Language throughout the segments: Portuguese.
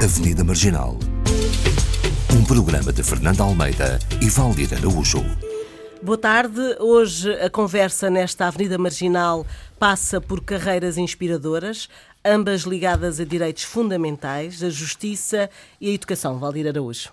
Avenida Marginal. Um programa de Fernando Almeida e Valdir Araújo. Boa tarde. Hoje a conversa nesta Avenida Marginal passa por carreiras inspiradoras, ambas ligadas a direitos fundamentais, a justiça e a educação. Valdir Araújo.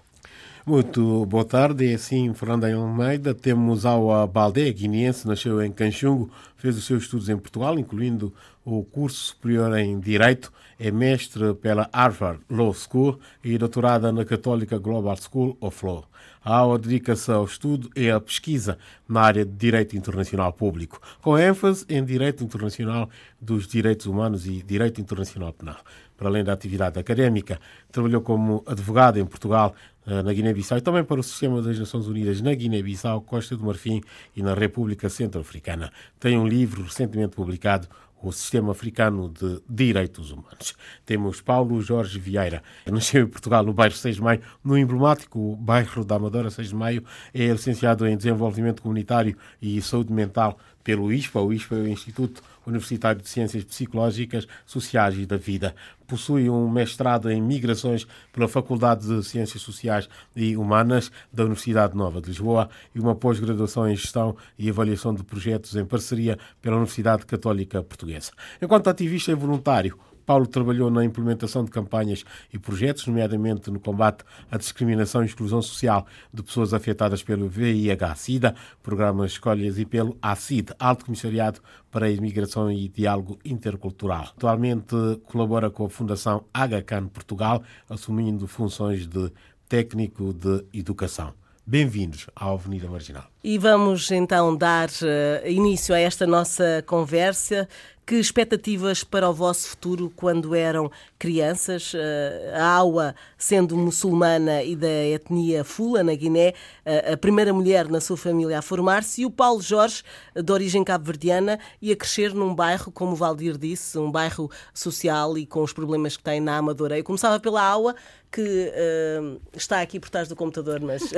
Muito boa tarde, é assim Fernando Almeida. Temos Aua Baldeia, guineense, nasceu em Canchungo, fez os seus estudos em Portugal, incluindo o curso superior em Direito, é mestre pela Harvard Law School e doutorada na Católica Global School of Law. A aula dedica-se ao estudo e à pesquisa na área de Direito Internacional Público, com ênfase em Direito Internacional dos Direitos Humanos e Direito Internacional Penal. Para além da atividade académica, trabalhou como advogado em Portugal, eh, na Guiné-Bissau e também para o Sistema das Nações Unidas na Guiné-Bissau, Costa do Marfim e na República Centro-Africana. Tem um livro recentemente publicado, o Sistema Africano de Direitos Humanos. Temos Paulo Jorge Vieira, nasceu em Portugal no bairro 6 de Maio, no emblemático bairro da Amadora 6 de Maio, é licenciado em Desenvolvimento Comunitário e Saúde Mental pelo ISPA. O ISPA é o Instituto Universitário de Ciências Psicológicas, Sociais e da Vida. Possui um mestrado em Migrações pela Faculdade de Ciências Sociais e Humanas da Universidade Nova de Lisboa e uma pós-graduação em Gestão e Avaliação de Projetos em parceria pela Universidade Católica Portuguesa. Enquanto ativista e voluntário, Paulo trabalhou na implementação de campanhas e projetos, nomeadamente no combate à discriminação e exclusão social de pessoas afetadas pelo VIH-Sida, programa Escolhas e pelo ACID, Alto Comissariado para a Imigração e Diálogo Intercultural. Atualmente colabora com a Fundação Agacan Portugal, assumindo funções de técnico de educação. Bem-vindos à Avenida Marginal. E vamos então dar uh, início a esta nossa conversa que expectativas para o vosso futuro quando eram crianças? Eh, a Aua, sendo muçulmana e da etnia Fula, na Guiné, eh, a primeira mulher na sua família a formar-se, e o Paulo Jorge, de origem cabo-verdiana, e a crescer num bairro, como Valdir disse, um bairro social e com os problemas que tem na Amadora. Eu começava pela Aua, que uh, está aqui por trás do computador, mas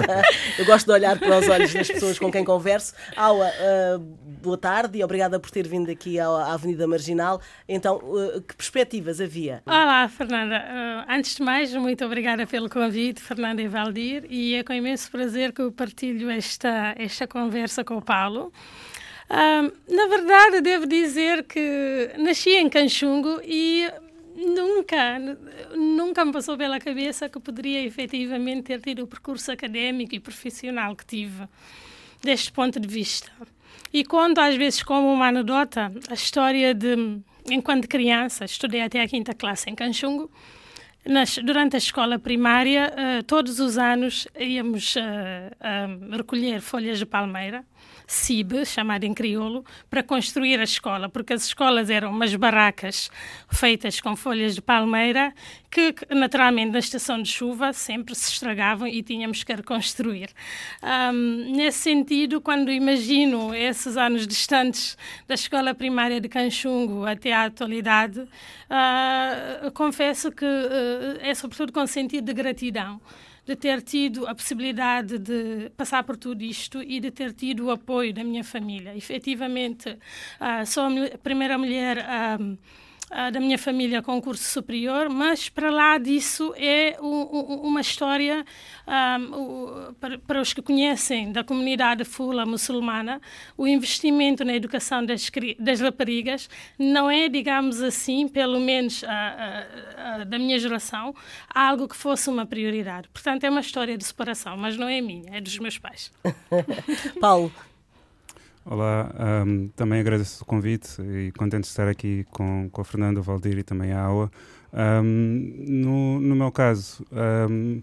eu gosto de olhar para os olhos das pessoas com quem converso. Aua, uh, boa tarde e obrigada por ter vindo aqui à Avenida Marginal. Então, uh, que perspectivas havia? Olá, Fernanda. antes de mais, muito obrigada pelo convite, Fernanda e Valdir, e é com imenso prazer que eu partilho esta, esta conversa com o Paulo. na verdade, devo dizer que nasci em Canchungo e nunca, nunca me passou pela cabeça que poderia efetivamente ter tido o percurso académico e profissional que tive, deste ponto de vista. E conto às vezes como uma anedota a história de, enquanto criança, estudei até a quinta classe em Canchungo, nas, durante a escola primária, uh, todos os anos íamos uh, uh, recolher folhas de palmeira CIB, chamado em crioulo, para construir a escola, porque as escolas eram umas barracas feitas com folhas de palmeira que, naturalmente, na estação de chuva sempre se estragavam e tínhamos que reconstruir. Um, nesse sentido, quando imagino esses anos distantes da escola primária de Canchungo até à atualidade, uh, confesso que uh, é sobretudo com sentido de gratidão de ter tido a possibilidade de passar por tudo isto e de ter tido o apoio da minha família. Efetivamente, uh, sou a primeira mulher. Uh, uh, da minha família com curso superior, mas para lá disso é uma história um, para, os que conhecem da comunidade fula muçulmana, o investimento na educação das, raparigas não é, digamos assim, pelo menos uh, da minha geração, algo que fosse uma prioridade. Portanto, é uma história de separação, mas não é minha, é dos meus pais. Paulo, Olá, um, também agradeço o convite e contente de estar aqui com, com o Fernando, o Valdir e também a Aua. Um, no, no meu caso, um,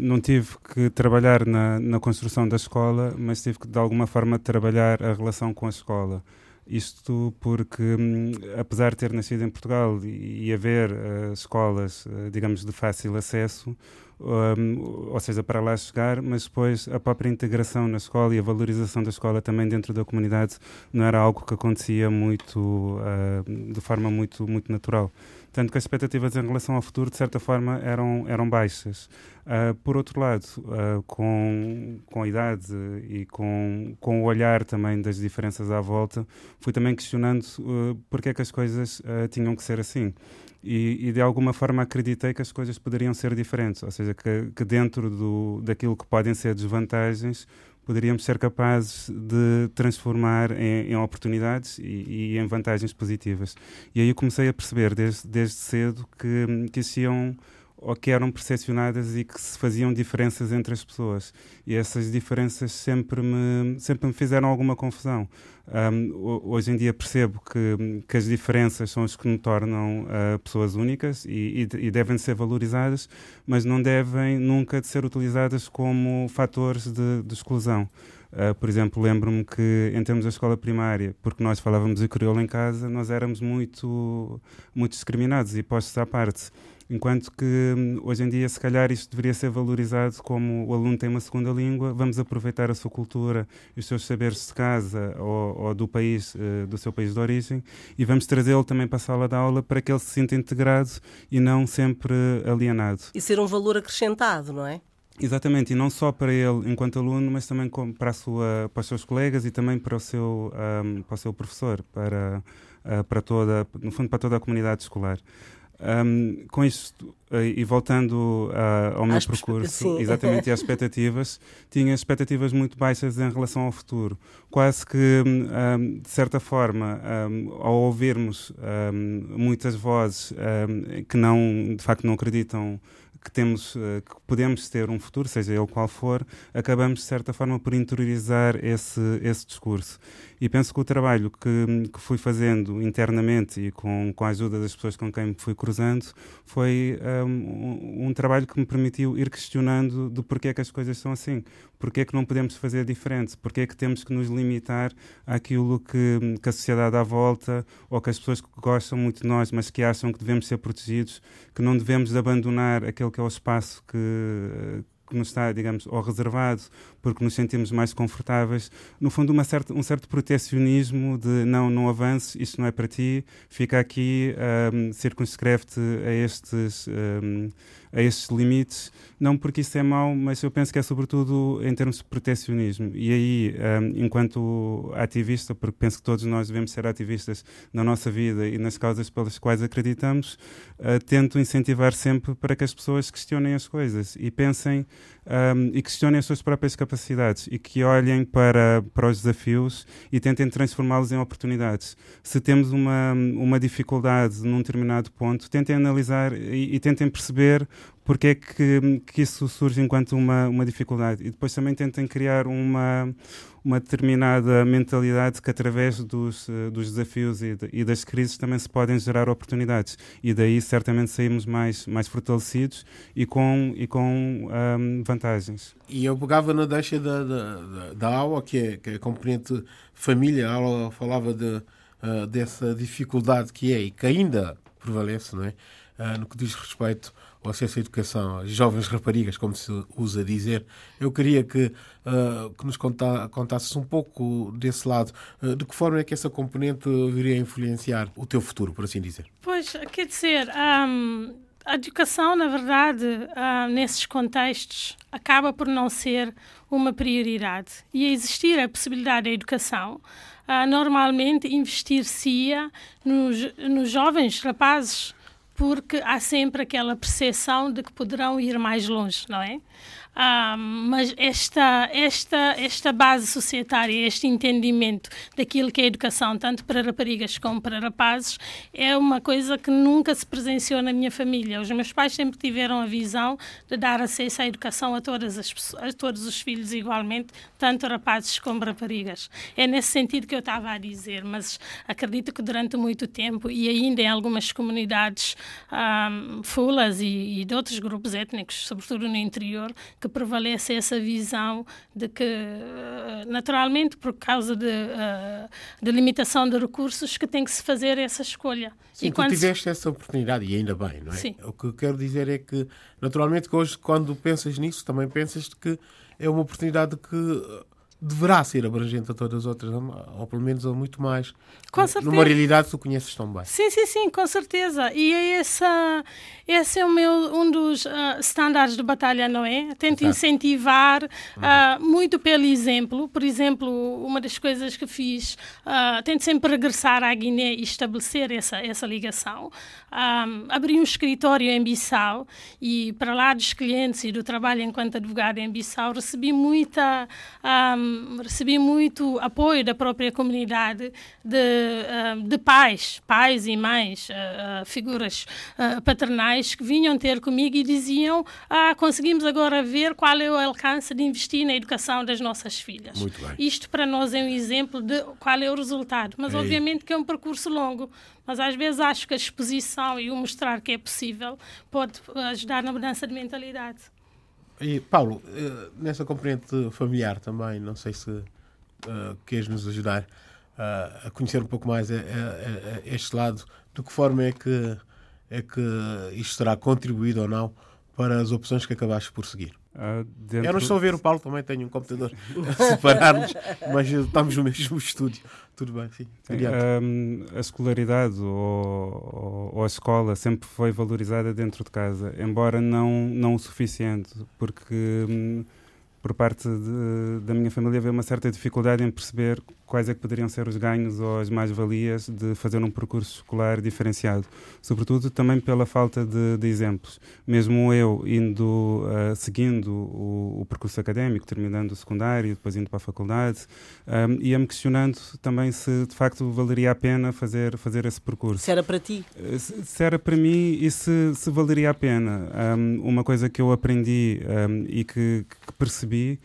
não tive que trabalhar na, na construção da escola, mas tive que de alguma forma trabalhar a relação com a escola. Isto porque, hum, apesar de ter nascido em Portugal e, haver uh, escolas, uh, digamos, de fácil acesso, um, ou seja, para lá chegar, mas depois a própria integração na escola e a valorização da escola também dentro da comunidade não era algo que acontecia muito, uh, de forma muito, muito natural. Tanto que as expectativas em relação ao futuro, de certa forma, eram, eram baixas. Uh, por outro lado, uh, com, com a idade e com, com o olhar também das diferenças à volta, fui também questionando uh, porque é que as coisas tinham que ser assim. e, e, de alguma forma acreditei que as coisas poderiam ser diferentes, ou seja, que, que dentro do, daquilo que podem ser desvantagens, poderíamos ser capazes de transformar em, em oportunidades e, e, em vantagens positivas. E aí eu comecei a perceber desde, desde cedo que, que existiam ou que eram percepcionadas e que se faziam diferenças entre as pessoas. E essas diferenças sempre me, sempre me fizeram alguma confusão. Um, hoje em dia percebo que, que, as diferenças são as que me tornam uh, pessoas únicas e, e, e, devem ser valorizadas, mas não devem nunca de ser utilizadas como fatores de, de exclusão. Uh, por exemplo, lembro-me que em termos da escola primária, porque nós falávamos o crioulo em casa, nós éramos muito, muito discriminados e postos à parte. Enquanto que hum, hoje em dia, se calhar, isto deveria ser valorizado como o aluno tem uma segunda língua, vamos aproveitar a sua cultura e os seus saberes de casa ou, ou do país, uh, do seu país de origem, e vamos trazê-lo também para a sala de aula para que ele se sinta integrado e não sempre alienado. E ser um valor acrescentado, não é? Exatamente, e não só para ele enquanto aluno, mas também para, sua, para os seus colegas e também para o seu, um, para o seu professor, para, uh, para toda, no fundo, para toda a comunidade escolar. Um, com isto, eh, e voltando uh, ao meu As percurso, exatamente, às expectativas, tinha expectativas muito baixas em relação ao futuro. Quase que, um, de certa forma, um, ao ouvirmos muitas vozes que não, de facto, não acreditam que temos, eh, que podemos ter um futuro, seja ele qual for, acabamos de certa forma por interiorizar esse, esse discurso. E penso que o trabalho que, que fui fazendo internamente e com, com a ajuda das pessoas com quem me fui cruzando foi um, um trabalho que me permitiu ir questionando do porquê que as coisas são assim, porquê que não podemos fazer diferente, porquê que temos que nos limitar àquilo que, que a sociedade à volta ou que as pessoas que gostam muito de nós, mas que acham que devemos ser protegidos, que não devemos abandonar aquele que é o espaço que que nos está, digamos, ou reservado porque nos sentimos mais confortáveis. No fundo, uma certa, um certo protecionismo de não, não avances, isto não é para ti, fica aqui, um, circunscreve-te a estes. Um, a estes limites, não porque isso é mau, mas eu penso que é sobretudo em termos de protecionismo. E aí, um, enquanto ativista, porque penso que todos nós devemos ser ativistas na nossa vida e nas causas pelas quais acreditamos, uh, tento incentivar sempre para que as pessoas questionem as coisas e pensem um, e questionem as suas próprias capacidades e que olhem para, para os desafios e tentem transformá-los em oportunidades. Se temos uma, uma dificuldade num determinado ponto, tentem analisar e, e tentem perceber porque é que, que isso surge enquanto uma, uma dificuldade. E depois também tentem criar uma, uma determinada mentalidade que através dos, uh, dos desafios e, de, e, das crises também se podem gerar oportunidades e daí certamente saímos mais, mais fortalecidos e com, e com um, vantagens. E eu pegava na deixa da, da, da aula, que é, que é componente família, a aula falava de, uh, dessa dificuldade que é e que ainda prevalece, não é? Uh, no que diz respeito ao acesso à educação, as jovens raparigas, como se usa dizer. Eu queria que, uh, que nos conta, contasses um pouco desse lado. Uh, de que forma é que essa componente viria a influenciar o teu futuro, por assim dizer? Pois, quer dizer, um, a educação, na verdade, uh, nesses contextos, acaba por não ser uma prioridade. E a existir a possibilidade da educação, normalmente investir-se-ia nos, nos jovens rapazes porque há sempre aquela percepção de que poderão ir mais longe, não é? Ah, mas esta, esta, esta base societária, este entendimento daquilo que é educação, tanto para raparigas como para rapazes, é uma coisa que nunca se presenciou na minha família. Os meus pais sempre tiveram a visão de dar acesso à educação a, todas as, a todos os filhos igualmente, tanto rapazes como raparigas. É nesse sentido que eu estava a dizer, mas acredito que durante muito tempo, e ainda em algumas comunidades um, fulas e, e de outros grupos étnicos, sobretudo no interior, que prevalece essa visão de que, naturalmente, por causa de, eh, de limitação de recursos, que tem que se fazer essa escolha. Sim, e tu tiveste se... essa oportunidade, e ainda bem, não é? Sim. O que eu quero dizer é que, naturalmente, que hoje, quando pensas nisso, também pensas que é uma oportunidade que deverá ser abrangente a todas as outras, ou pelo menos a muito mais. Com certeza. Numa realidade que tu conheces tão bem. Sim, sim, sim, com certeza. E é essa, esse é o meu, um dos uh, estándares de batalha, não é? Tento Exato. incentivar uh, muito pelo exemplo. Por exemplo, uma das coisas que fiz, uh, tento sempre regressar à Guiné e estabelecer essa, essa ligação. Um, abri um escritório em Bissau e, para lá dos clientes e do trabalho enquanto advogado em Bissau, recebi muita. Um, recebi muito apoio da própria comunidade de, uh, de pais, pais e mães, uh, figuras paternais que vinham ter comigo e diziam: ah, conseguimos agora ver qual é o alcance de investir na educação das nossas filhas. Isto para nós é um exemplo de qual é o resultado, mas Ei. obviamente que é um percurso longo. Mas às vezes acho que a exposição e o mostrar que é possível pode ajudar na mudança de mentalidade. E Paulo, eh, nessa componente familiar também, não sei se uh, queres nos ajudar uh, a conhecer um pouco mais a, a, a este lado, de que forma é que, é que isto será contribuído ou não para as opções que acabaste por seguir? Uh, dentro... Eu não estou a ver o Paulo, também tenho um computador a separar-nos, mas estamos no mesmo estúdio. Tudo bem, sim. Um, a escolaridade ou, ou, ou, a escola sempre foi valorizada dentro de casa, embora não, não o suficiente, porque. Hum, por parte de, da minha família havia uma certa dificuldade em perceber quais é que poderiam ser os ganhos ou as mais-valias de fazer um percurso escolar diferenciado. Sobretudo também pela falta de, de exemplos. Mesmo eu indo, uh, seguindo o, o, percurso académico, terminando o secundário, depois indo para a faculdade, um, ia-me questionando também se de facto valeria a pena fazer, fazer esse percurso. Se era para ti? Uh, se, se, era para mim e se, se valeria a pena. Um, uma coisa que eu aprendi um, e que, que percebi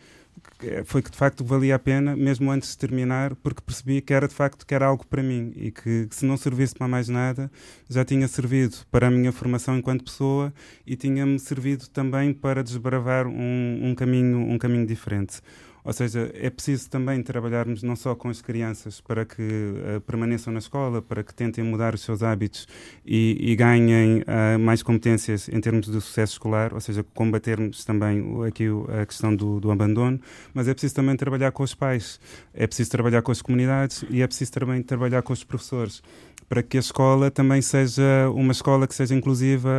foi que de facto valia a pena, mesmo antes de terminar, porque percebi que era de facto que era algo para mim e que, que se não servisse para mais nada, já tinha servido para a minha formação enquanto pessoa e tinha-me servido também para desbravar um, um, caminho, um caminho diferente. Ou seja, é preciso também trabalharmos não só com as crianças para que uh, permaneçam na escola, para que tentem mudar os seus hábitos e, e ganhem uh, mais competências em termos de sucesso escolar, ou seja, combatermos também aqui a questão do, do abandono, mas é preciso também trabalhar com os pais, é preciso trabalhar com as comunidades e é preciso também trabalhar com os professores para que a escola também seja uma escola que seja inclusiva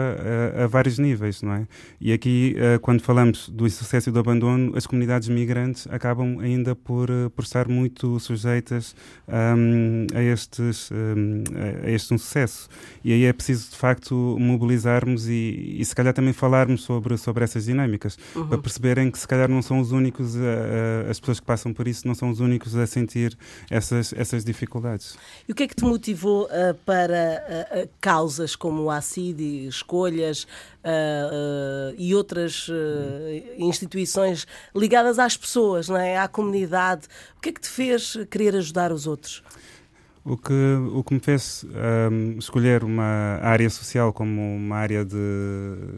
a, a vários níveis, não é? E aqui, uh, quando falamos do insucesso e do abandono, as comunidades migrantes acabam ainda por, uh, por estar muito sujeitas um, a, estes, um, a este insucesso. E aí é preciso, de facto, mobilizarmos e, e se calhar também falarmos sobre, sobre essas dinâmicas, uhum. para perceberem que se calhar não são os únicos, a, as pessoas que passam por isso não são os únicos a sentir essas, essas dificuldades. E o que é que te motivou uh, para uh, causas como o ACID, escolhas e outras instituições ligadas às pessoas, não é? à comunidade. O que é que te fez querer ajudar os outros? O que, o que me fez um, escolher uma área social como uma área de,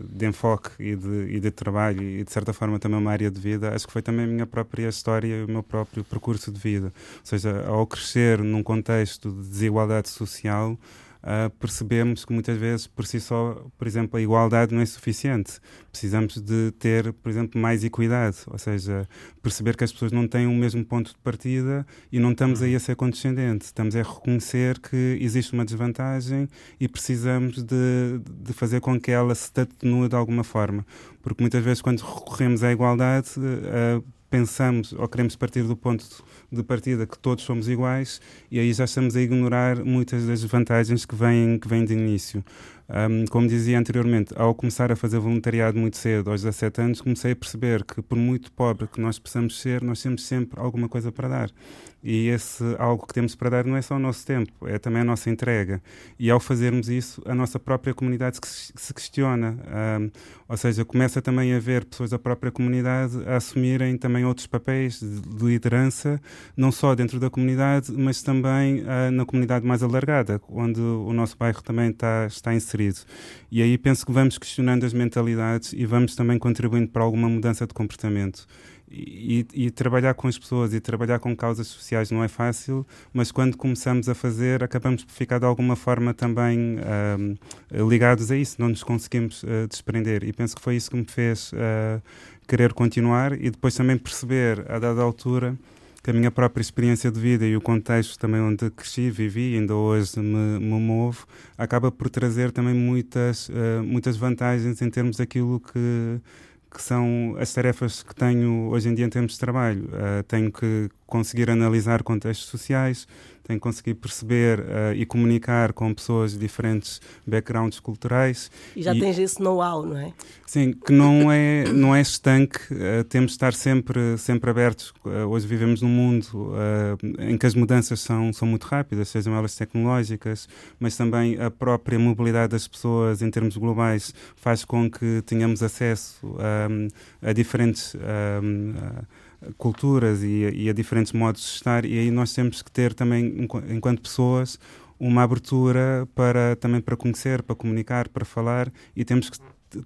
de enfoque e de, e de trabalho e, de certa forma, também uma área de vida, acho que foi também a minha própria história e o meu próprio percurso de vida. Ou seja, ao crescer num contexto de desigualdade social, uh, percebemos que muitas vezes por si só, por exemplo, a igualdade não é suficiente. Precisamos de ter, por exemplo, mais equidade, ou seja, perceber que as pessoas não têm o mesmo ponto de partida e não estamos aí a ser condescendentes, estamos a reconhecer que existe uma desvantagem e precisamos de, de fazer com que ela se atenue de alguma forma. Porque muitas vezes, quando recorremos à igualdade, uh, pensamos ou queremos partir do ponto de partida que todos somos iguais e aí já estamos a ignorar muitas das vantagens que vêm, que vêm de início. Um, como dizia anteriormente, ao começar a fazer voluntariado muito cedo, aos 17 anos, comecei a perceber que, por muito pobre que nós possamos ser, nós temos sempre alguma coisa para dar. E esse algo que temos para dar não é só o nosso tempo, é também a nossa entrega. E ao fazermos isso, a nossa própria comunidade se questiona. Um, ou seja, começa também a ver pessoas da própria comunidade a assumirem também outros papéis de liderança, não só dentro da comunidade, mas também uh, na comunidade mais alargada, onde o nosso bairro também está, está inserido. E aí penso que vamos questionando as mentalidades e vamos também contribuindo para alguma mudança de comportamento. E, e, trabalhar com as pessoas e trabalhar com causas sociais não é fácil, mas quando começamos a fazer, acabamos por ficar de alguma forma também uh, ligados a isso, não nos conseguimos uh, desprender. E penso que foi isso que me fez uh, querer continuar e depois também perceber, a dada altura, que a minha própria experiência de vida e o contexto também onde cresci, vivi ainda hoje me, me movo, acaba por trazer também muitas, uh, muitas vantagens em termos daquilo que que são as tarefas que tenho hoje em dia em termos de trabalho. Uh, tenho que conseguir analisar contextos sociais, tem que conseguir perceber uh, e comunicar com pessoas de diferentes backgrounds culturais. E já e, tens esse know-how, não é? Sim, que não é, não é estanque, uh, temos de estar sempre, sempre abertos. Uh, hoje vivemos num mundo em que as mudanças são, são muito rápidas, sejam elas tecnológicas, mas também a própria mobilidade das pessoas em termos globais faz com que tenhamos acesso a diferentes culturas e, e, a diferentes modos de estar, e aí nós temos que ter também, enquanto pessoas, uma abertura para também para conhecer, para comunicar, para falar, e temos que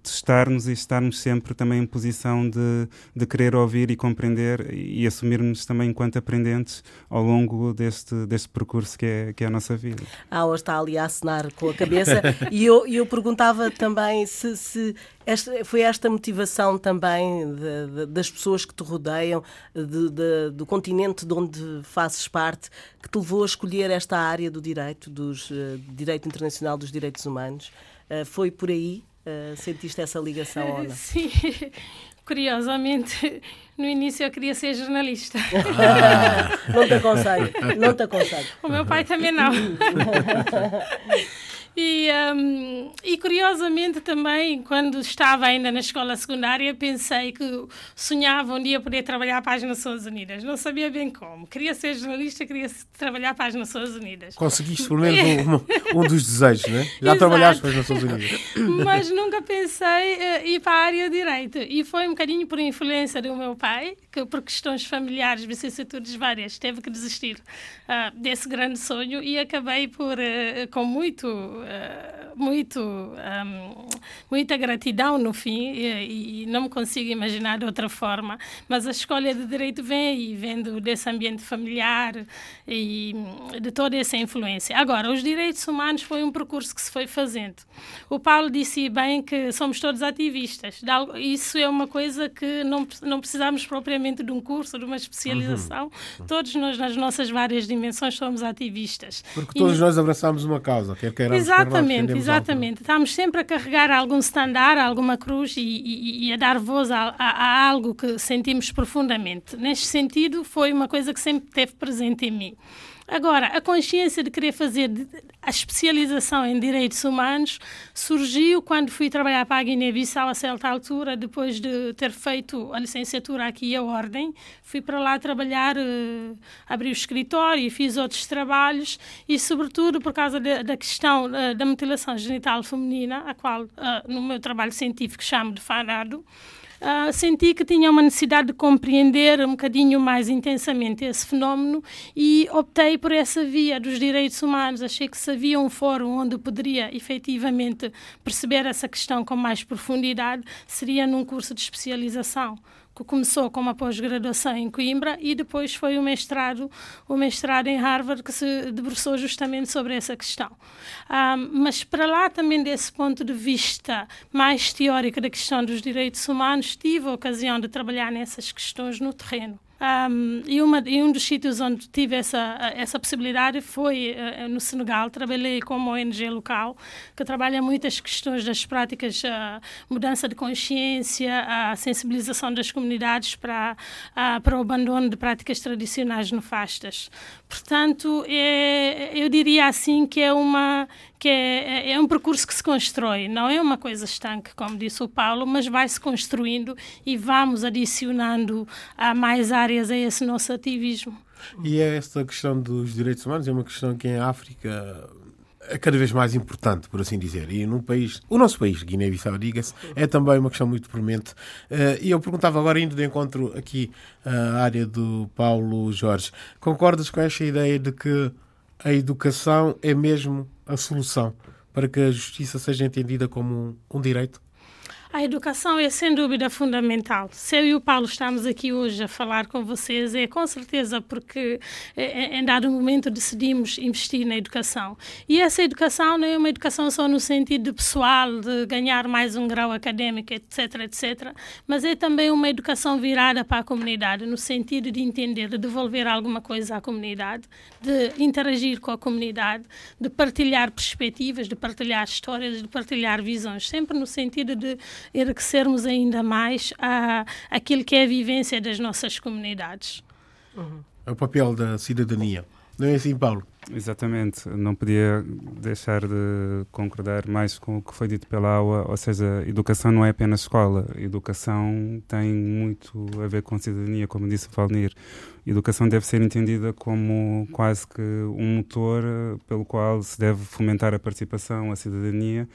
testar-nos e estarmos sempre também em posição de, de querer ouvir e compreender e assumirmos também enquanto aprendentes ao longo deste, deste percurso que é, que é a nossa vida. A Aula está ali a assinar com a cabeça e eu, eu perguntava também se, se esta, foi esta motivação também de, de, das pessoas que te rodeiam, de, do continente de onde fazes parte, que te levou a escolher esta área do direito, dos uh, direito internacional dos direitos humanos. Uh, foi por aí? Uh, sentiste essa ligação não? Sim, curiosamente, no início eu queria ser jornalista. Ah. não te aconselho, não te aconselho. O meu pai também não. E, um, e curiosamente também, quando estava ainda na escola secundária, pensei que sonhava um dia poder trabalhar para as Nações Unidas. Não sabia bem como. Queria ser jornalista, queria trabalhar para as Nações Unidas. Conseguiste pelo menos um, um, dos desejos, né? Já trabalhaste para as Nações Unidas. Mas nunca pensei uh, ir para a área de direito. E foi um bocadinho por influência do meu pai, que por questões familiares, vicissitudes várias, teve que desistir uh, desse grande sonho e acabei por, uh, com muito uh, muito, um, muita gratidão no fim e, e, não me consigo imaginar de outra forma. Mas a escolha de direito vem aí, vendo desse ambiente familiar e de toda essa influência. Agora, os direitos humanos foi um percurso que se foi fazendo. O Paulo disse bem que somos todos ativistas. Isso é uma coisa que não, não precisamos propriamente de um curso, de uma especialização. Uhum. Todos nós, nas nossas várias dimensões, somos ativistas. Porque todos e, nós abraçamos uma causa, quer queiramos Exatamente, exatamente. Estamos sempre a carregar algum standard, alguma cruz e, e, e a dar voz a, a, a, algo que sentimos profundamente. Neste sentido, foi uma coisa que sempre teve presente em mim. Agora, a consciência de querer fazer a especialização em direitos humanos surgiu quando fui trabalhar para a Guiné-Bissau a certa altura, depois de ter feito a licenciatura aqui a Ordem. Fui para lá trabalhar, uh, abri o escritório, fiz outros trabalhos e, sobretudo, por causa de, da questão uh, da mutilação genital feminina, a qual, uh, no meu trabalho científico, chamo de FANADO, uh, senti que tinha uma necessidade de compreender um bocadinho mais intensamente esse fenómeno e optei por essa via dos direitos humanos. Achei que se havia um fórum onde poderia efetivamente perceber essa questão com mais profundidade, seria num curso de especialização que começou com uma pós-graduação em Coimbra e depois foi o mestrado, o mestrado em Harvard que se debruçou justamente sobre essa questão. Um, mas para lá também desse ponto de vista mais teórico da questão dos direitos humanos, tive a ocasião de trabalhar nessas questões no terreno. Um, e, uma, e um dos sítios onde tive essa, essa possibilidade foi uh, no Senegal. Trabalhei com uma ONG local que trabalha muitas questões das práticas, uh, mudança de consciência, a sensibilização das comunidades para, uh, para o abandono de práticas tradicionais nefastas. Portanto, é, eu diria assim que é uma que é, é, é um percurso que se constrói, não é uma coisa estanque, como disse o Paulo, mas vai se construindo e vamos adicionando a mais áreas a esse nosso ativismo. E é esta questão dos direitos humanos é uma questão que em África é cada vez mais importante, por assim dizer. E num país, o nosso país, Guiné-Bissau, diga-se, é também uma questão muito premente. Uh, e eu perguntava agora, indo de encontro aqui à área do Paulo Jorge, concordas com esta ideia de que a educação é mesmo a solução para que a justiça seja entendida como um, um direito? A educação é sem dúvida fundamental. Se eu e o Paulo estamos aqui hoje a falar com vocês, é com certeza porque é, é, em dado momento decidimos investir na educação. E essa educação não é uma educação só no sentido pessoal, de ganhar mais um grau académico, etc, etc, mas é também uma educação virada para a comunidade, no sentido de entender, de devolver alguma coisa à comunidade, de interagir com a comunidade, de partilhar perspectivas, de partilhar histórias, de partilhar visões, sempre no sentido de enriquecermos ainda mais a, aquilo que é a vivência das nossas comunidades. Uhum. É o papel da cidadania. Não é assim, Paulo? Exatamente, não podia deixar de concordar mais com o que foi dito pela aula, ou seja, educação não é apenas escola, educação tem muito a ver com cidadania, como disse o Valnir. Educação deve ser entendida como quase que um motor pelo qual se deve fomentar a participação, a cidadania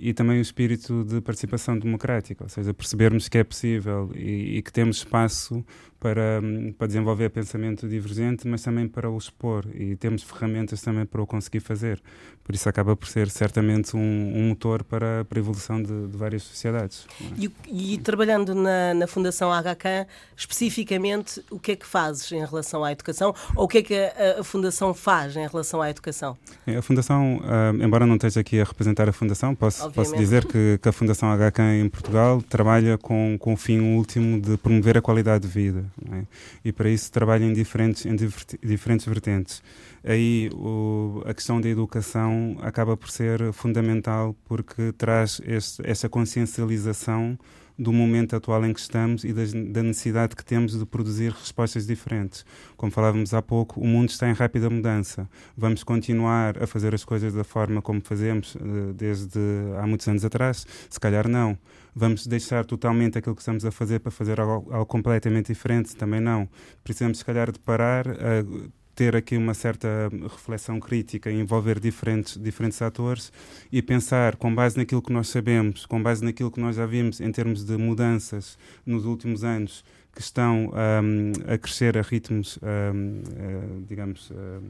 e também o espírito de participação democrática, ou seja, percebermos que é possível e, e que temos espaço para, para desenvolver pensamento divergente, mas também para o expor e temos ferramentas também para o conseguir fazer. Por isso acaba por ser certamente um, um motor para, para a evolução de, de várias sociedades. É? E, e, trabalhando na, na Fundação HK, especificamente, o que é que fazes em relação à educação ou o que é que a, a Fundação faz em relação à educação? A Fundação, uh, embora não esteja aqui a representar a Fundação, posso, posso dizer que, que, a Fundação HK em Portugal trabalha com, com o fim último de promover a qualidade de vida. É? E para isso trabalha em diferentes, em diferentes vertentes. Aí o, a questão da educação acaba por ser fundamental porque traz este, esta consciencialização do momento atual em que estamos e das, da necessidade que temos de produzir respostas diferentes. Como falávamos há pouco, o mundo está em rápida mudança. Vamos continuar a fazer as coisas da forma como fazemos uh, desde há muitos anos atrás? Se calhar não. Vamos deixar totalmente aquilo que estamos a fazer para fazer algo, algo completamente diferente? Também não. Precisamos, se calhar, de parar. Uh, ter aqui uma certa reflexão crítica, envolver diferentes, diferentes atores e pensar, com base naquilo que nós sabemos, com base naquilo que nós já vimos em termos de mudanças nos últimos anos, que estão um, a crescer a ritmos, um, uh, eh, digamos, uh,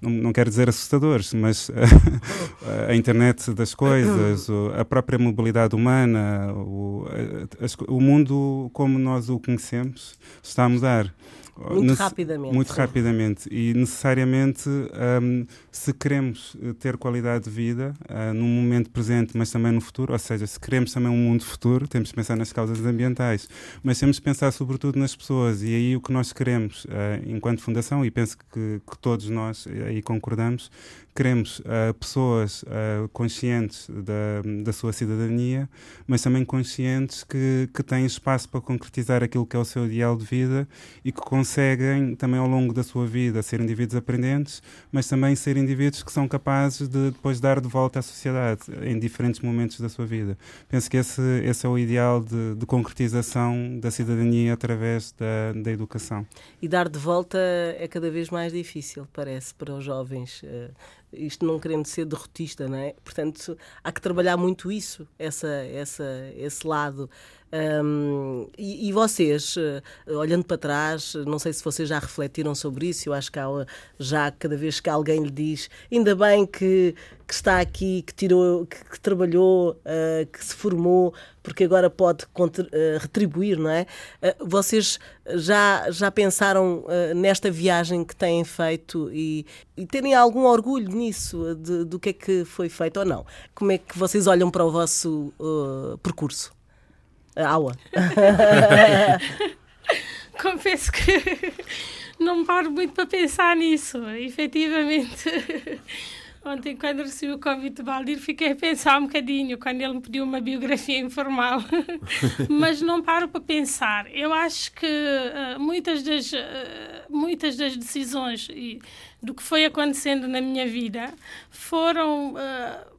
não, não quero dizer assustadores, mas a internet das coisas, a própria mobilidade humana, o, o mundo como nós o conhecemos está a mudar. Muito rapidamente. Muito sim. rapidamente. E necessariamente, um, se queremos eh, ter qualidade de vida uh, no momento presente, mas também no futuro, ou seja, se queremos também um mundo futuro, temos que pensar nas causas ambientais, mas temos que pensar sobretudo nas pessoas. E aí o que nós queremos, uh, enquanto Fundação, e penso que, que todos nós aí concordamos, queremos uh, pessoas uh, conscientes da, da sua cidadania, mas também conscientes que, que têm espaço para concretizar aquilo que é o seu ideal de vida e que conseguem também ao longo da sua vida ser indivíduos aprendentes, mas também ser indivíduos que são capazes de depois dar de volta à sociedade em diferentes momentos da sua vida. Penso que esse, esse é o ideal de, de concretização da cidadania através da, da educação. E dar de volta é cada vez mais difícil, parece, para os jovens. Uh isto não querendo ser derrotista, não é? Portanto, há que trabalhar muito isso, essa, essa, esse lado. Um, e, e, vocês, eh, olhando para trás, não sei se vocês já refletiram sobre isso, eu acho que há, já cada vez que alguém lhe diz, ainda bem que, que está aqui, que tirou, que, que trabalhou, uh, que se formou, porque agora pode uh, retribuir, não é? Uh, vocês já, já pensaram nesta viagem que têm feito e, e terem algum orgulho nisso, de, do que é que foi feito ou não? Como é que vocês olham para o vosso percurso? Aula. Confesso que não paro muito para pensar nisso. Efetivamente, ontem, quando recebi o convite do Baldir, fiquei a pensar um bocadinho quando ele me pediu uma biografia informal. Mas não paro para pensar. Eu acho que uh, muitas, das, uh, muitas das decisões e do que foi acontecendo na minha vida foram. Uh,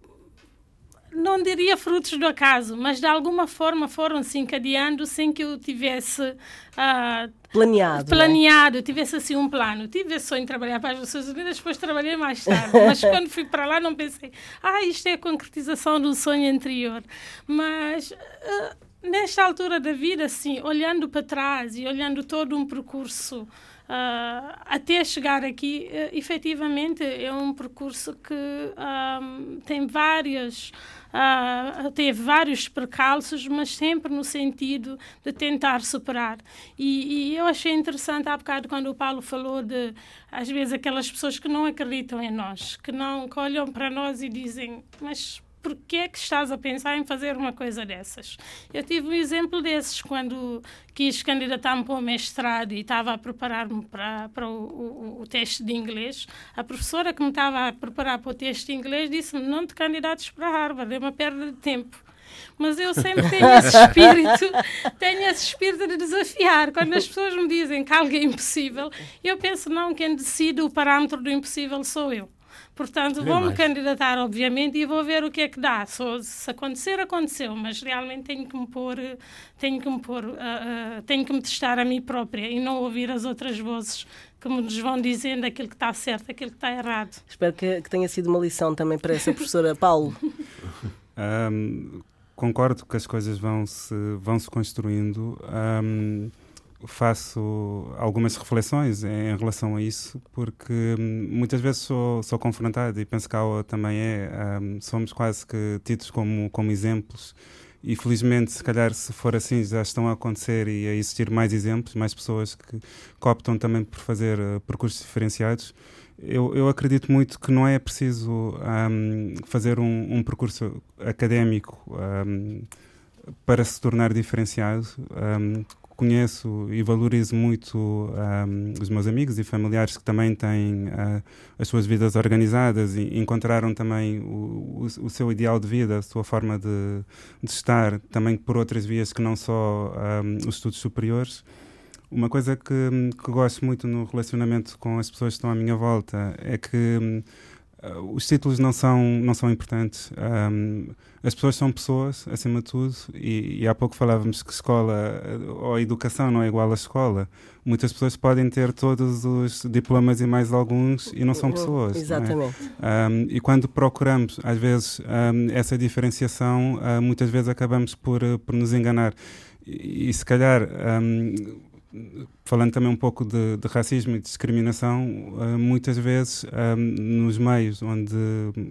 não diria frutos do acaso, mas de alguma forma foram se encadeando sem que eu tivesse uh, planeado. Planeado, né? tivesse assim um plano. Tive sonho de trabalhar para as Nações Unidas, depois trabalhei mais tarde. mas quando fui para lá não pensei, ah, isto é a concretização um sonho anterior. Mas. Uh, nesta altura da vida, assim, olhando para trás e olhando todo um percurso Uh, até chegar aqui, uh, efetivamente, é um percurso que uh, tem várias. Uh, teve vários percalços, mas sempre no sentido de tentar superar. E, e, eu achei interessante há bocado quando o Paulo falou de, às vezes, aquelas pessoas que não acreditam em nós, que não que olham para nós e dizem, mas por que é que estás a pensar em fazer uma coisa dessas? Eu tive um exemplo desses quando quis candidatar-me para o mestrado e estava a preparar-me para, para o, o, o, teste de inglês. A professora que me estava a preparar para o teste de inglês disse-me: Não te candidates para Harvard, é uma perda de tempo mas eu sempre tenho esse espírito, tenho esse espírito de desafiar. Quando as pessoas me dizem que algo é impossível, eu penso, não, quem decide o parâmetro do impossível sou eu. Portanto, vou-me candidatar, obviamente, e vou ver o que é que dá. So, se acontecer, aconteceu, mas realmente tenho que me pôr, tenho que me pôr, uh, uh, tenho que me testar a mim própria e não ouvir as outras vozes que nos vão dizendo aquilo que está certo, aquilo que está errado. Espero que, que tenha sido uma lição também para essa professora Paulo. Um, concordo que as coisas vão se, vão -se construindo. Um, faço algumas reflexões em relação a isso, porque hum, muitas vezes sou, sou confrontado e penso que a aula também é. Um, somos quase que tidos como, como exemplos. E felizmente, se calhar, se for assim, já estão a acontecer e a existir mais exemplos, mais pessoas que, que optam também por fazer uh, percursos diferenciados. Eu, eu, acredito muito que não é preciso um, fazer um, um, percurso académico um, para se tornar diferenciado. Conheço e valorizo muito um, os meus amigos e familiares que também têm uh, as suas vidas organizadas e encontraram também o, o, o, seu ideal de vida, a sua forma de, de estar, também por outras vias que não só um, os estudos superiores. Uma coisa que, que gosto muito no relacionamento com as pessoas que estão à minha volta é que uh, os títulos não são, não são importantes. Um, as pessoas são pessoas, acima de tudo, e, e, há pouco falávamos que escola ou educação não é igual à escola. Muitas pessoas podem ter todos os diplomas e mais alguns e não são pessoas. Exatamente. É? Um, e quando procuramos, às vezes, um, essa diferenciação, uh, muitas vezes acabamos por, por nos enganar. E, e se calhar falando também um pouco de, de racismo e discriminação, uh, muitas vezes ah, nos meios onde,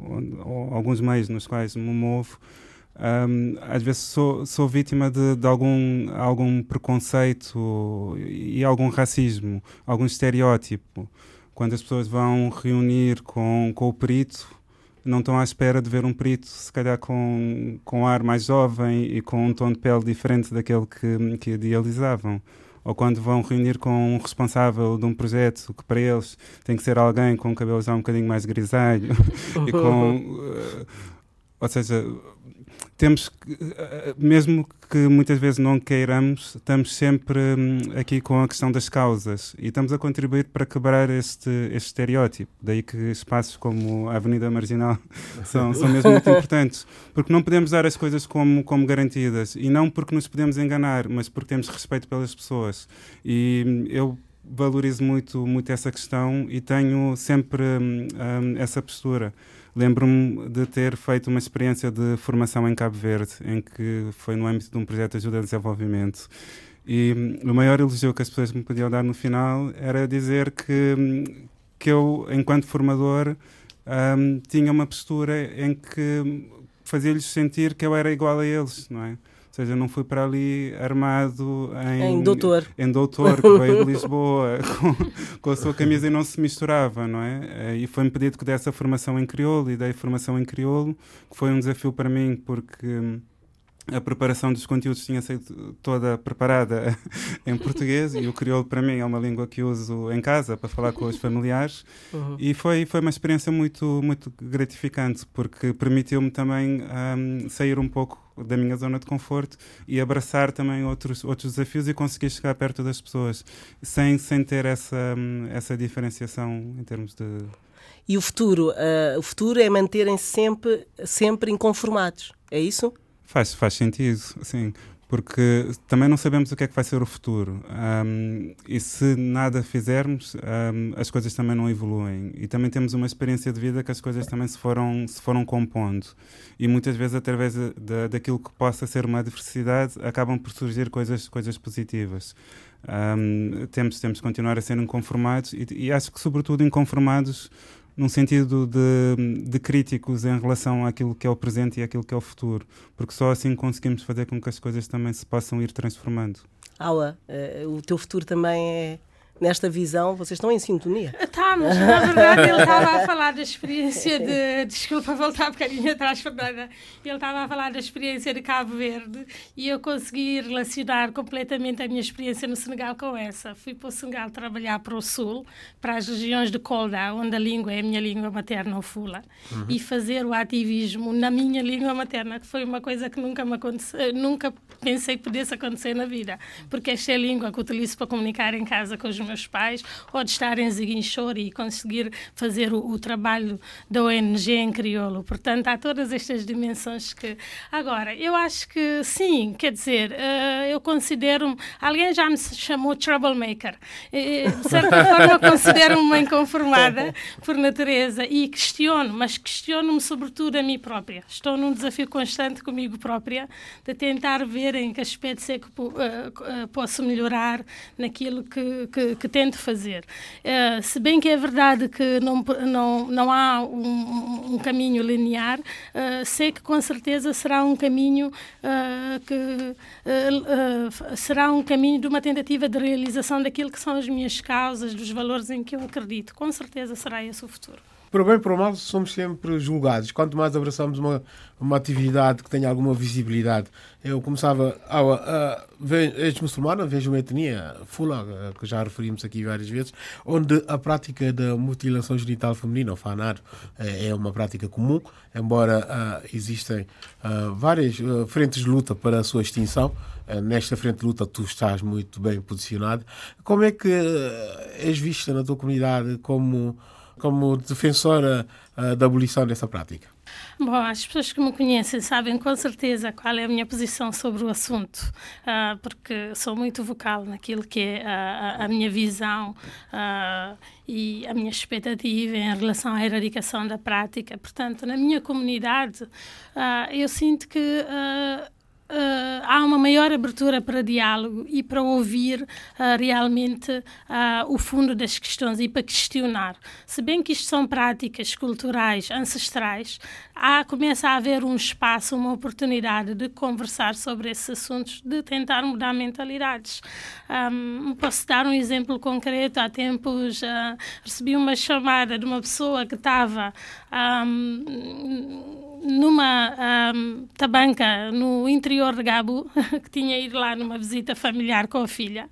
onde alguns meios nos quais me movo, um, às vezes sou, sou vítima de, de, algum, algum preconceito e algum racismo, algum estereótipo. Quando as pessoas vão reunir com, com o perito, não estão à espera de ver um perito, se calhar com, com ar mais jovem e com um tom de pele diferente daquele que, que idealizavam ou quando vão reunir com um responsável de um projeto que para eles tem que ser alguém com cabelo já um bocadinho mais grisalho e com. Uh, ou seja, temos que, mesmo que muitas vezes não queiramos, estamos sempre hum, aqui com a questão das causas e estamos a contribuir para quebrar este, este estereótipo. Daí que espaços como a Avenida Marginal são, são mesmo muito importantes, porque não podemos dar as coisas como, como garantidas e não porque nos podemos enganar, mas porque temos respeito pelas pessoas. E hum, eu valorizo muito, muito essa questão e tenho sempre hum, hum essa postura. Lembro-me de ter feito uma experiência de formação em Cabo Verde, em que foi no âmbito de um projeto de ajuda ao desenvolvimento. E hum, o maior elogio que as pessoas me podiam dar no final era dizer que, hum, que eu, enquanto formador, um, tinha uma postura em que fazia-lhes sentir que eu era igual a eles, não é? Seja, não fui para ali armado em, em doutor, em doutor que veio de Lisboa com, com, a sua camisa e não se misturava, não é? Eh, e foi-me pedido que desse a formação em crioulo e dei formação em crioulo, que foi um desafio para mim porque hum, a preparação dos conteúdos tinha sido toda preparada em português e o crioulo para mim é uma língua que uso em casa para falar com os familiares uhum. e foi foi uma experiência muito muito gratificante porque permitiu-me também um, sair um pouco da minha zona de conforto e abraçar também outros outros desafios e conseguir chegar perto das pessoas sem sem ter essa essa diferenciação em termos de e o futuro? Uh, o futuro é manterem -se sempre sempre inconformados. É isso? Faz, faz sentido, sim. Porque também não sabemos o que é que vai ser o futuro. Um, e se nada fizermos, um, as coisas também não evoluem. E também temos uma experiência de vida que as coisas também se foram, se foram compondo. E muitas vezes, através de, daquilo que possa ser uma adversidade, acabam por surgir coisas, coisas positivas. Um, temos, temos de continuar a ser inconformados e, e acho que, sobretudo, inconformados num sentido de, de, críticos em relação àquilo que é o presente e àquilo que é o futuro, porque só assim conseguimos fazer com que as coisas também se possam ir transformando. Aula, uh, o teu futuro também é nesta visão, vocês estão em sintonia. Estamos, na verdade ele estava a falar da experiência de. Desculpa voltar um bocadinho atrás, Fernanda. Ele estava a falar da experiência de Cabo Verde e eu consegui relacionar completamente a minha experiência no Senegal com essa. Fui para o Senegal trabalhar para o Sul, para as regiões de Kolda, onde a língua é a minha língua materna, o Fula, uhum. e fazer o ativismo na minha língua materna, que foi uma coisa que nunca me aconteceu, nunca pensei que pudesse acontecer na vida, porque esta é a língua que utilizo para comunicar em casa com os meus pais, ou de estar em Ziguinchor e conseguir fazer o, o, trabalho da ONG em crioulo. Portanto, há todas estas dimensões que. Agora, eu acho que sim, quer dizer, uh, eu considero. Alguém já me chamou troublemaker. de certa forma, considero-me uma inconformada por natureza e questiono, mas questiono-me sobretudo a mim própria. Estou num desafio constante comigo própria de tentar ver em que aspectos é que uh, posso melhorar naquilo que, que, que tento fazer. Uh, se bem que é verdade que não, não, não há um, um caminho linear, uh, sei que com certeza será um caminho uh, que será um caminho de uma tentativa de realização daquilo que são as minhas causas, dos valores em que eu acredito. Com certeza será esse o futuro. Para bem para o mal, somos sempre julgados. Quanto mais abraçamos uma, uma atividade que tenha alguma visibilidade. Eu começava a. a, és muçulmana, vejo uma etnia, Fula, que já referimos aqui várias vezes, onde a prática da mutilação genital feminina, o fanar, é, é uma prática comum, embora uh, existem uh, várias uh, frentes de luta para a sua extinção. Nesta frente de luta, tu estás muito bem posicionado. Como é que és vista na tua comunidade como como defensora uh, da abolição dessa prática? Bom, as pessoas que me conhecem sabem com certeza qual é a minha posição sobre o assunto, uh, porque sou muito vocal naquilo que é a, a minha visão uh, e a minha expectativa em relação à erradicação da prática. Portanto, na minha comunidade, uh, eu sinto que Uh, há uma maior abertura para diálogo e para ouvir uh, realmente uh, o fundo das questões e para questionar. Se bem que isto são práticas culturais ancestrais, há, começa a haver um espaço, uma oportunidade de conversar sobre esses assuntos, de tentar mudar mentalidades. Um, posso dar um exemplo concreto. Há tempos recebi uma chamada de uma pessoa que estava. Um, numa um, tabanca no interior de Gabo, que tinha ido lá numa visita familiar com a filha,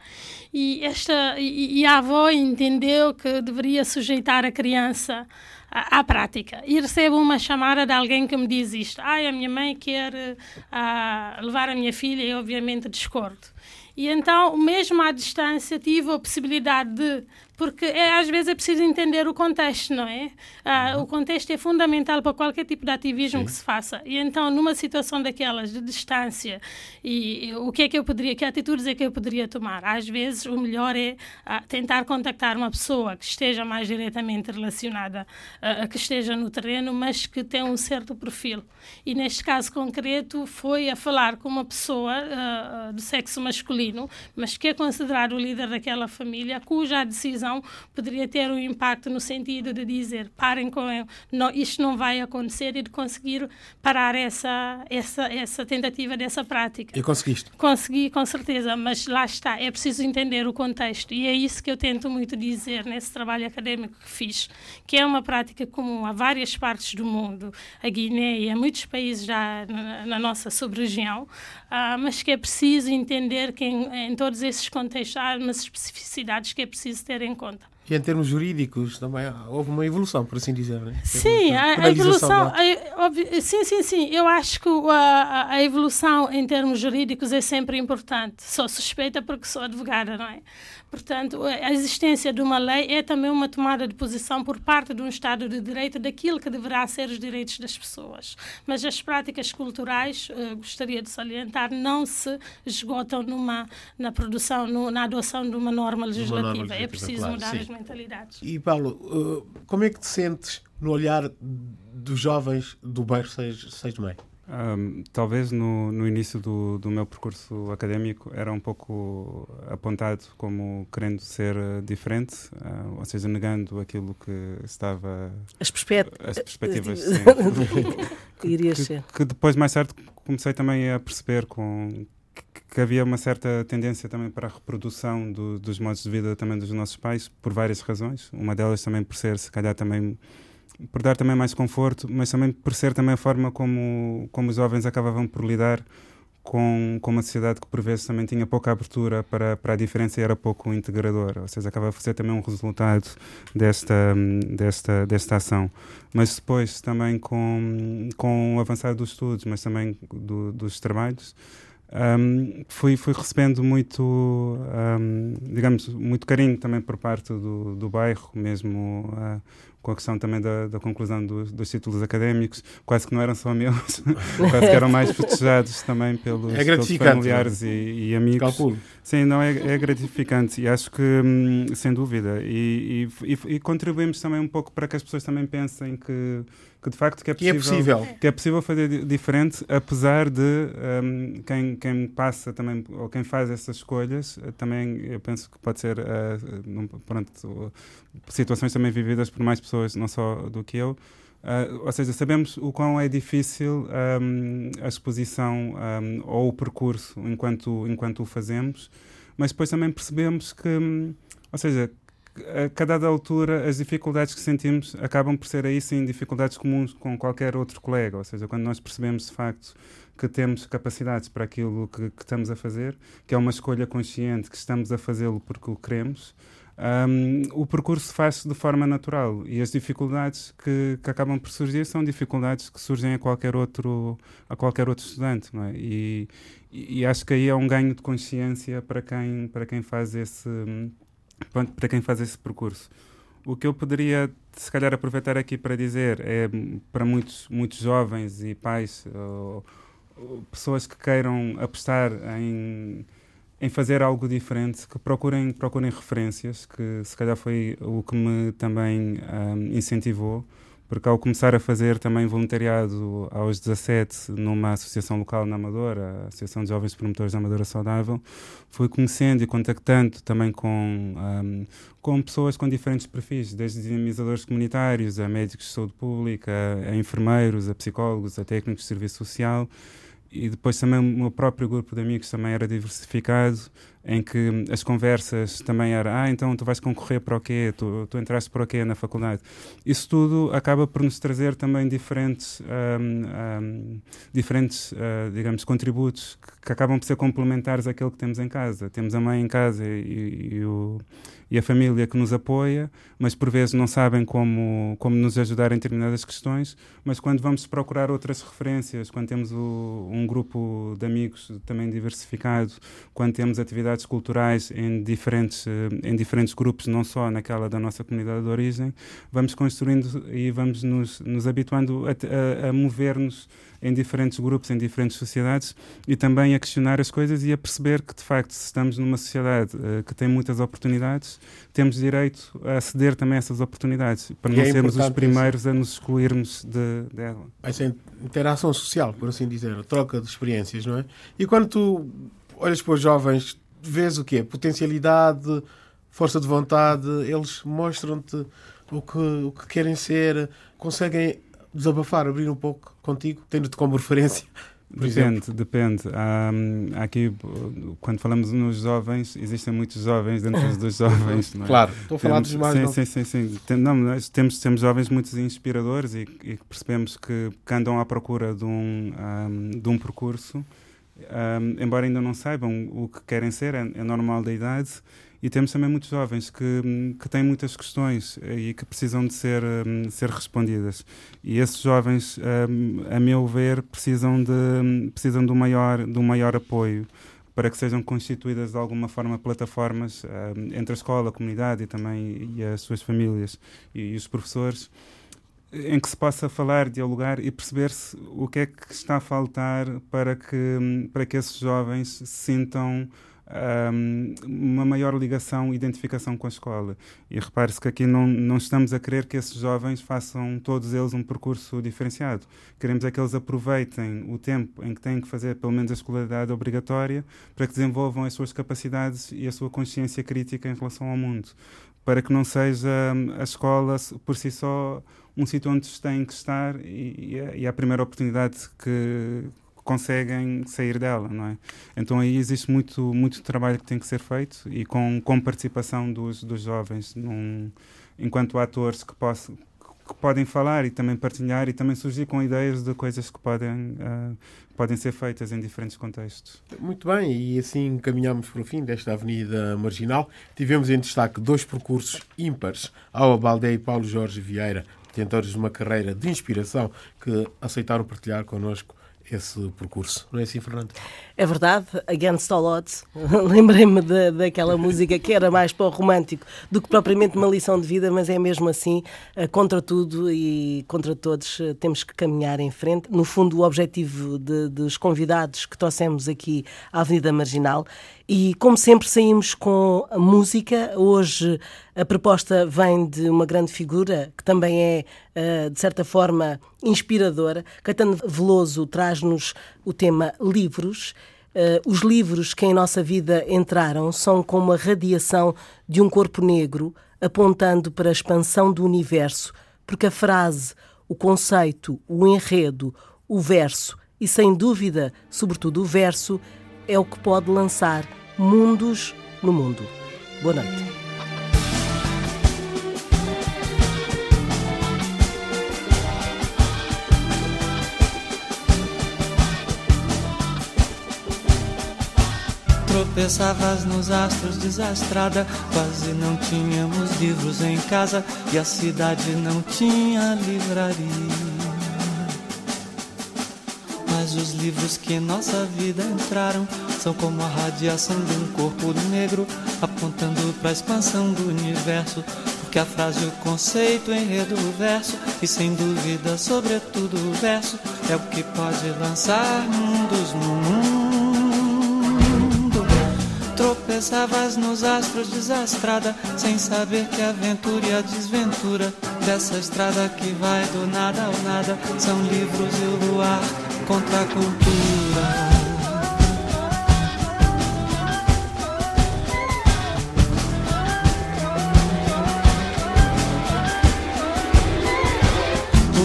e, esta, e, e a avó entendeu que deveria sujeitar a criança à, à, prática. E recebo uma chamada de alguém que me diz isto: Ai, a minha mãe quer uh, levar a minha filha e, obviamente, discordo. E então, mesmo à distância, tive a possibilidade de porque é, às vezes é preciso entender o contexto, não é? Ah, o contexto é fundamental para qualquer tipo de ativismo Sim. que se faça. E então, numa situação daquelas de distância, e, e, o que é que eu poderia, que atitudes é que eu poderia tomar? Às vezes, o melhor é ah, tentar contactar uma pessoa que esteja mais diretamente relacionada, ah, que esteja no terreno, mas que tenha um certo perfil. E neste caso concreto, foi a falar com uma pessoa ah, do sexo masculino, mas que é considerado o líder daquela família, cuja decisão decisão poderia ter um impacto no sentido de dizer parem com não, isto não vai acontecer e de conseguir parar essa, essa, essa tentativa dessa prática. E conseguiste? Consegui, com certeza, mas lá está, é preciso entender o contexto e é isso que eu tento muito dizer nesse trabalho académico que fiz, que é uma prática comum a várias partes do mundo, a Guiné e a muitos países já na, na nossa sub-região, uh, mas que é preciso entender que em, em todos esses contextos há umas especificidades que é preciso ter em conta. E em termos jurídicos também houve uma evolução, por assim dizer, né? Sim, a, a evolução. A, sim, sim, sim. Eu acho que a, a, evolução em termos jurídicos é sempre importante. Sou suspeita porque sou advogada, não é? Portanto, a existência de uma lei é também uma tomada de posição por parte de um Estado de Direito daquilo que deverá ser os direitos das pessoas. Mas as práticas culturais, uh, gostaria de salientar, não se esgotam numa, na produção, no, na adoção de uma norma legislativa. Uma norma legislativa é preciso claro, mudar sim. as mentalidades. E, Paulo, uh, como é que te sentes no olhar dos jovens do bairro 6, 6 de Maio? Um, talvez no, no início do, do meu percurso académico era um pouco apontado como querendo ser uh, diferente, uh, ou seja, negando aquilo que estava. As, perspet... as perspectivas. que, irias ser. Que depois, mais tarde, comecei também a perceber com, que havia uma certa tendência também para a reprodução do, dos modos de vida também dos nossos pais, por várias razões. Uma delas também por ser, se calhar, também por dar também mais conforto, mas também por ser também a forma como, como os jovens acabavam por lidar com, com uma sociedade que por vezes também tinha pouca abertura para, para a diferença e era pouco integradora, ou seja, acaba por ser também um resultado desta, desta, desta ação. Mas depois também com, com o avançar dos estudos, mas também do, dos trabalhos, um, fui, fui recebendo muito, um, digamos, muito carinho também por parte do, do bairro, mesmo uh, com a questão também da, da conclusão dos, dos, títulos académicos, quase que não eram só meus, quase que eram mais festejados também pelos, é pelos familiares e, e, amigos. Calculo. Sim, não, é, é gratificante e acho que, hum, sem dúvida, e, e, e, contribuímos também um pouco para que as pessoas também pensem que, que de facto que é, que é possível, é possível. Que é possível fazer diferente, apesar de um, quem, quem passa também, ou quem faz essas escolhas, também eu penso que pode ser, uh, pronto, situações também vividas por mais pessoas, não só do que eu, Uh, ou seja, sabemos o quão é difícil um, a exposição um, ou o percurso enquanto, enquanto o fazemos, mas depois também percebemos que, um, ou seja, a cada altura as dificuldades que sentimos acabam por ser aí sim dificuldades comuns com qualquer outro colega, ou seja, quando nós percebemos de facto que temos capacidades para aquilo que, que estamos a fazer, que é uma escolha consciente, que estamos a fazê-lo porque o queremos, um, o percurso faz-se de forma natural e as dificuldades que, que, acabam por surgir são dificuldades que surgem a qualquer outro, a qualquer outro estudante. É? E, e, acho que aí é um ganho de consciência para quem, para quem, faz, esse, para quem faz esse percurso. O que eu poderia, se calhar, aproveitar aqui para dizer é para muitos, muitos jovens e pais, ou, ou pessoas que queiram apostar em em fazer algo diferente, que procurem, procurem referências, que se calhar foi o que me também um, incentivou, porque ao começar a fazer também voluntariado aos 17 numa associação local na Amadora, a Associação de Jovens Promotores da Amadora Saudável, fui conhecendo e contactando também com, um, com pessoas com diferentes perfis, desde dinamizadores comunitários, a médicos de saúde pública, a, enfermeiros, a psicólogos, a técnicos de serviço social, e depois também o meu próprio grupo de amigos também era diversificado, em que as conversas também era, ah, então tu vais concorrer para o quê? Tu, tu entraste para o quê na faculdade? Isso tudo acaba por nos trazer também diferentes, um, um, diferentes uh, digamos, contributos que, que, acabam por ser complementares àquele que temos em casa. Temos a mãe em casa e, e o e a família que nos apoia, mas por vezes não sabem como, como nos ajudar em determinadas questões, mas quando vamos procurar outras referências, quando temos o, um grupo de amigos também diversificado, quando temos atividades culturais em diferentes, eh, em diferentes grupos, não só naquela da nossa comunidade de origem, vamos construindo e vamos nos, nos habituando a, a, a mover-nos em diferentes grupos, em diferentes sociedades e também a questionar as coisas e a perceber que, de facto, se estamos numa sociedade uh, que tem muitas oportunidades, temos direito a aceder também a essas oportunidades, para e não é sermos os primeiros isso. a nos excluirmos de, dela. Essa interação social, por assim dizer, a troca de experiências, não é? E quando tu olhas para os jovens, vês o quê? Potencialidade, força de vontade, eles mostram-te o que, o que querem ser, conseguem desabafar, abrir um pouco contigo, tendo-te como referência? Depende, depende. Há, aqui, quando falamos nos jovens, existem muitos jovens dentro dos jovens. Não é? Claro, estou a falar dos mais sim, sim, sim, sim. Não, nós temos, temos jovens muito inspiradores e, e percebemos que, que, andam à procura de um, um de um percurso, um, embora ainda não saibam o que querem ser, é, é normal da idade, E temos também muitos jovens que, que têm muitas questões e que precisam de ser, ser respondidas. E esses jovens, a meu ver, precisam de, precisam de, um, maior, de um maior apoio para que sejam constituídas de alguma forma plataformas entre a escola, a comunidade e também e as suas famílias e, e os professores em que se possa falar, dialogar e perceber-se o que é que está a faltar para que, para que esses jovens se sintam um, uma maior ligação e identificação com a escola. E repare-se que aqui não, não estamos a querer que esses jovens façam todos eles um percurso diferenciado. Queremos é que eles aproveitem o tempo em que têm que fazer pelo menos a escolaridade obrigatória para que desenvolvam as suas capacidades e a sua consciência crítica em relação ao mundo. Para que não seja a escola por si só um sítio onde têm que estar e, e, a, primeira oportunidade que conseguem sair dela, não é? Então aí existe muito muito trabalho que tem que ser feito e com, com participação dos, dos jovens num, enquanto atores que possam que podem falar e também partilhar e também surgir com ideias de coisas que podem, uh, podem ser feitas em diferentes contextos. Muito bem, e assim caminhamos para o fim desta Avenida Marginal. Tivemos em destaque dois percursos ímpares, Aua Baldé e Paulo Jorge Vieira, detentores de uma carreira de inspiração que aceitaram partilhar connosco esse percurso. Não é assim, Fernando? É verdade, Against All Odds. Lembrei-me daquela música que era mais para o romântico do que propriamente uma lição de vida, mas é mesmo assim, eh, contra tudo e contra todos, eh, temos que caminhar em frente. No fundo, o objetivo de, dos convidados que trouxemos aqui à Avenida Marginal e, como sempre, saímos com a música. Hoje a proposta vem de uma grande figura que também é, eh, de certa forma, inspiradora. Caetano Veloso traz-nos o tema livros. Os livros que em nossa vida entraram são como a radiação de um corpo negro apontando para a expansão do universo, porque a frase, o conceito, o enredo, o verso e, sem dúvida, sobretudo o verso, é o que pode lançar mundos no mundo. Boa noite. Tropeçavas nos astros desastrada, quase não tínhamos livros em casa e a cidade não tinha livraria. Mas os livros que em nossa vida entraram são como a radiação de um corpo negro apontando para a expansão do universo. Porque a frase, o conceito, o enredo, o verso e sem dúvida, sobretudo o verso é o que pode lançar mundos no mundo. Tropeçavas nos astros desastrada, sem saber que a aventura e a desventura dessa estrada que vai do nada ao nada são livros e o luar contra a cultura.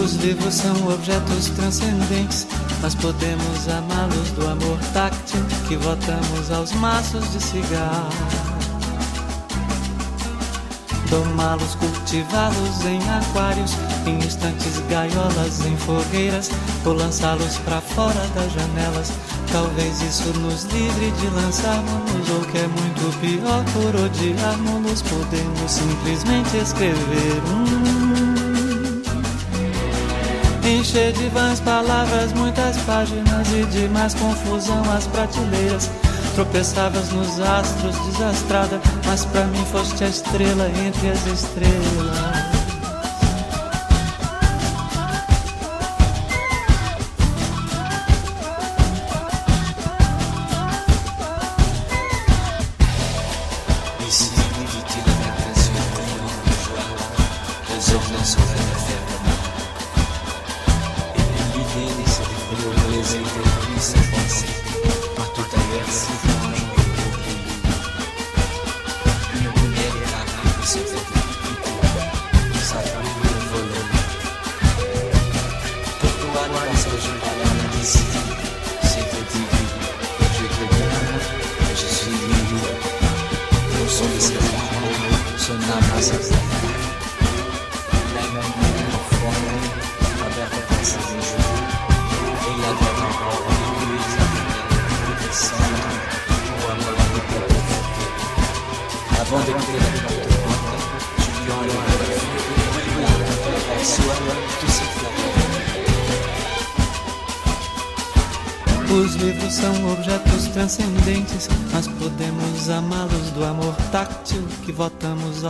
Os livros são objetos transcendentes, mas podemos amá-los do amor táctil que votamos aos maços de cigarro domá-los, cultivá-los em aquários, em instantes gaiolas, em fogueiras, ou lançá-los para fora das janelas. Talvez isso nos livre de lançarmos, ou que é muito pior, por odiarmos, podemos simplesmente escrever um. Encher de vãs palavras, muitas páginas e de mais confusão as prateleiras Tropeçavas nos astros, desastrada, mas para mim foste a estrela entre as estrelas.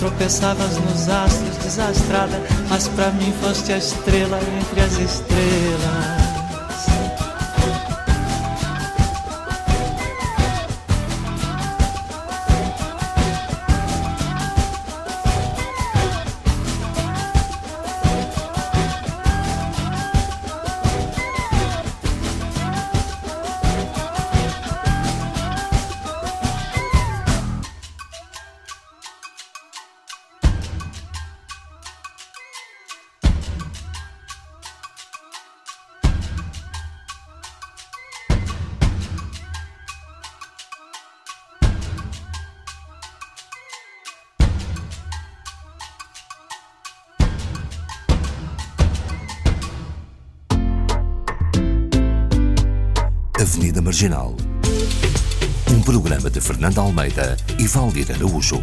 Tropeçavas nos astros, desastrada, mas pra mim foste a estrela entre as estrelas. Marginal. Um programa de Fernando Almeida e Valdir Araújo.